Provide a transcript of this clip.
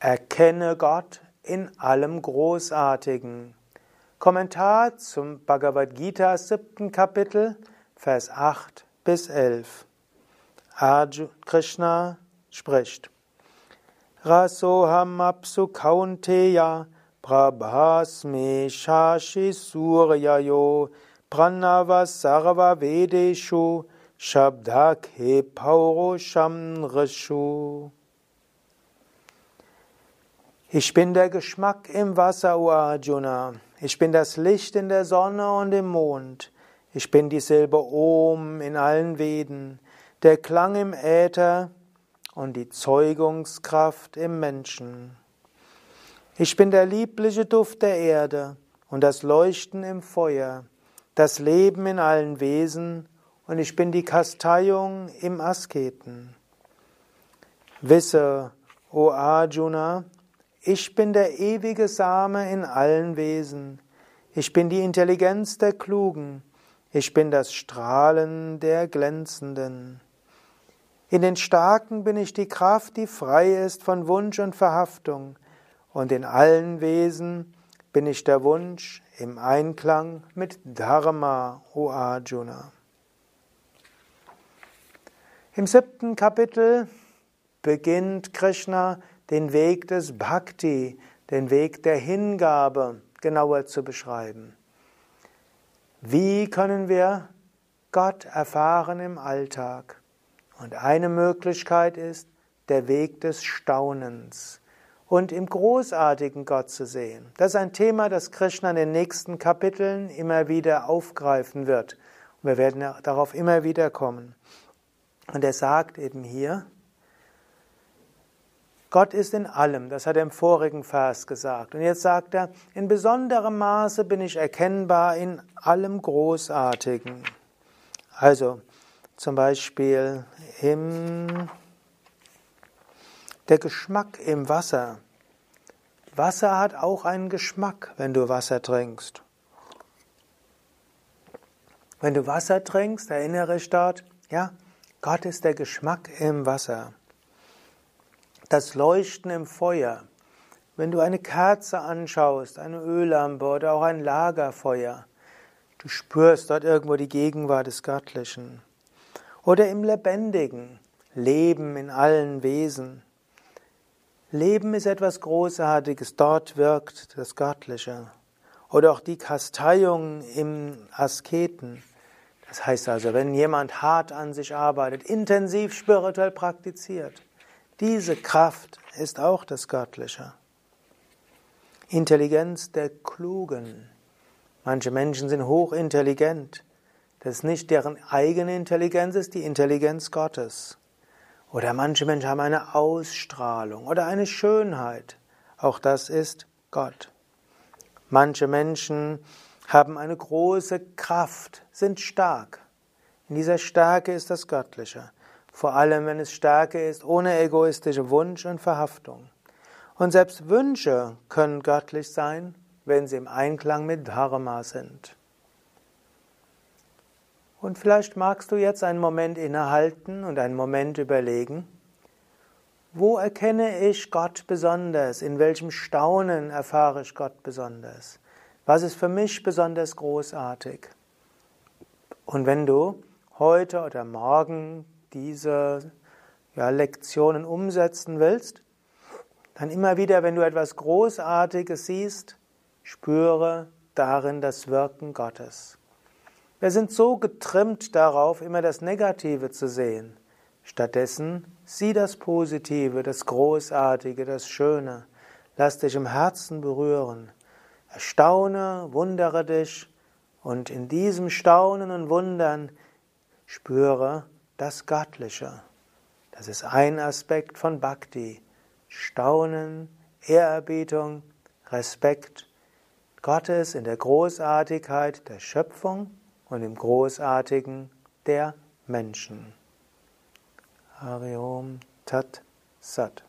Erkenne Gott in allem Großartigen. Kommentar zum Bhagavad Gita, siebten Kapitel, Vers 8 bis 11. Arjuna Krishna spricht. Rasoham apsu kaunteya prabhasme shashi suryayo pranava sarva vedeshu shabdake paurusham rishu. Ich bin der Geschmack im Wasser, O Arjuna. Ich bin das Licht in der Sonne und im Mond. Ich bin die Silbe Om in allen Veden, der Klang im Äther und die Zeugungskraft im Menschen. Ich bin der liebliche Duft der Erde und das Leuchten im Feuer, das Leben in allen Wesen und ich bin die Kasteiung im Asketen. Wisse, O Arjuna, ich bin der ewige Same in allen Wesen. Ich bin die Intelligenz der Klugen. Ich bin das Strahlen der Glänzenden. In den Starken bin ich die Kraft, die frei ist von Wunsch und Verhaftung, und in allen Wesen bin ich der Wunsch im Einklang mit Dharma, O Arjuna. Im siebten Kapitel beginnt Krishna den Weg des Bhakti, den Weg der Hingabe genauer zu beschreiben. Wie können wir Gott erfahren im Alltag? Und eine Möglichkeit ist der Weg des Staunens und im großartigen Gott zu sehen. Das ist ein Thema, das Krishna in den nächsten Kapiteln immer wieder aufgreifen wird. Und wir werden darauf immer wieder kommen. Und er sagt eben hier, Gott ist in allem, das hat er im vorigen Vers gesagt. Und jetzt sagt er, in besonderem Maße bin ich erkennbar in allem Großartigen. Also, zum Beispiel im, der Geschmack im Wasser. Wasser hat auch einen Geschmack, wenn du Wasser trinkst. Wenn du Wasser trinkst, erinnere dich dort, ja, Gott ist der Geschmack im Wasser. Das Leuchten im Feuer. Wenn du eine Kerze anschaust, eine Öllampe oder auch ein Lagerfeuer, du spürst dort irgendwo die Gegenwart des Göttlichen oder im Lebendigen, Leben in allen Wesen. Leben ist etwas Großartiges, dort wirkt das Göttliche. Oder auch die Kasteiung im Asketen. Das heißt also, wenn jemand hart an sich arbeitet, intensiv spirituell praktiziert, diese Kraft ist auch das Göttliche. Intelligenz der Klugen. Manche Menschen sind hochintelligent. Das ist nicht deren eigene Intelligenz, ist die Intelligenz Gottes. Oder manche Menschen haben eine Ausstrahlung oder eine Schönheit. Auch das ist Gott. Manche Menschen haben eine große Kraft, sind stark. In dieser Stärke ist das Göttliche. Vor allem, wenn es Stärke ist, ohne egoistische Wunsch und Verhaftung. Und selbst Wünsche können göttlich sein, wenn sie im Einklang mit Dharma sind. Und vielleicht magst du jetzt einen Moment innehalten und einen Moment überlegen, wo erkenne ich Gott besonders? In welchem Staunen erfahre ich Gott besonders? Was ist für mich besonders großartig? Und wenn du heute oder morgen diese ja, Lektionen umsetzen willst, dann immer wieder, wenn du etwas Großartiges siehst, spüre darin das Wirken Gottes. Wir sind so getrimmt darauf, immer das Negative zu sehen. Stattdessen sieh das Positive, das Großartige, das Schöne. Lass dich im Herzen berühren. Erstaune, wundere dich und in diesem Staunen und Wundern spüre das Göttliche. Das ist ein Aspekt von Bhakti. Staunen, Ehrerbietung, Respekt Gottes in der Großartigkeit der Schöpfung und im Großartigen der Menschen. Hariom Tat Sat.